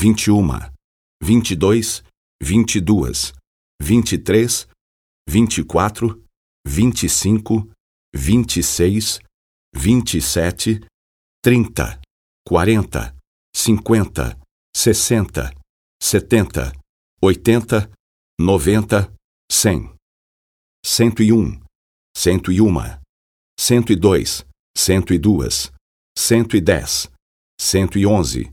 21, 22, 22, 23, 24, 25, 26, 27, 30, 40, 50, 60, 70, 80, 90, 100, 101, 101, 102, 102, 110, 111,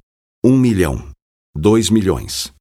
Um milhão, dois milhões.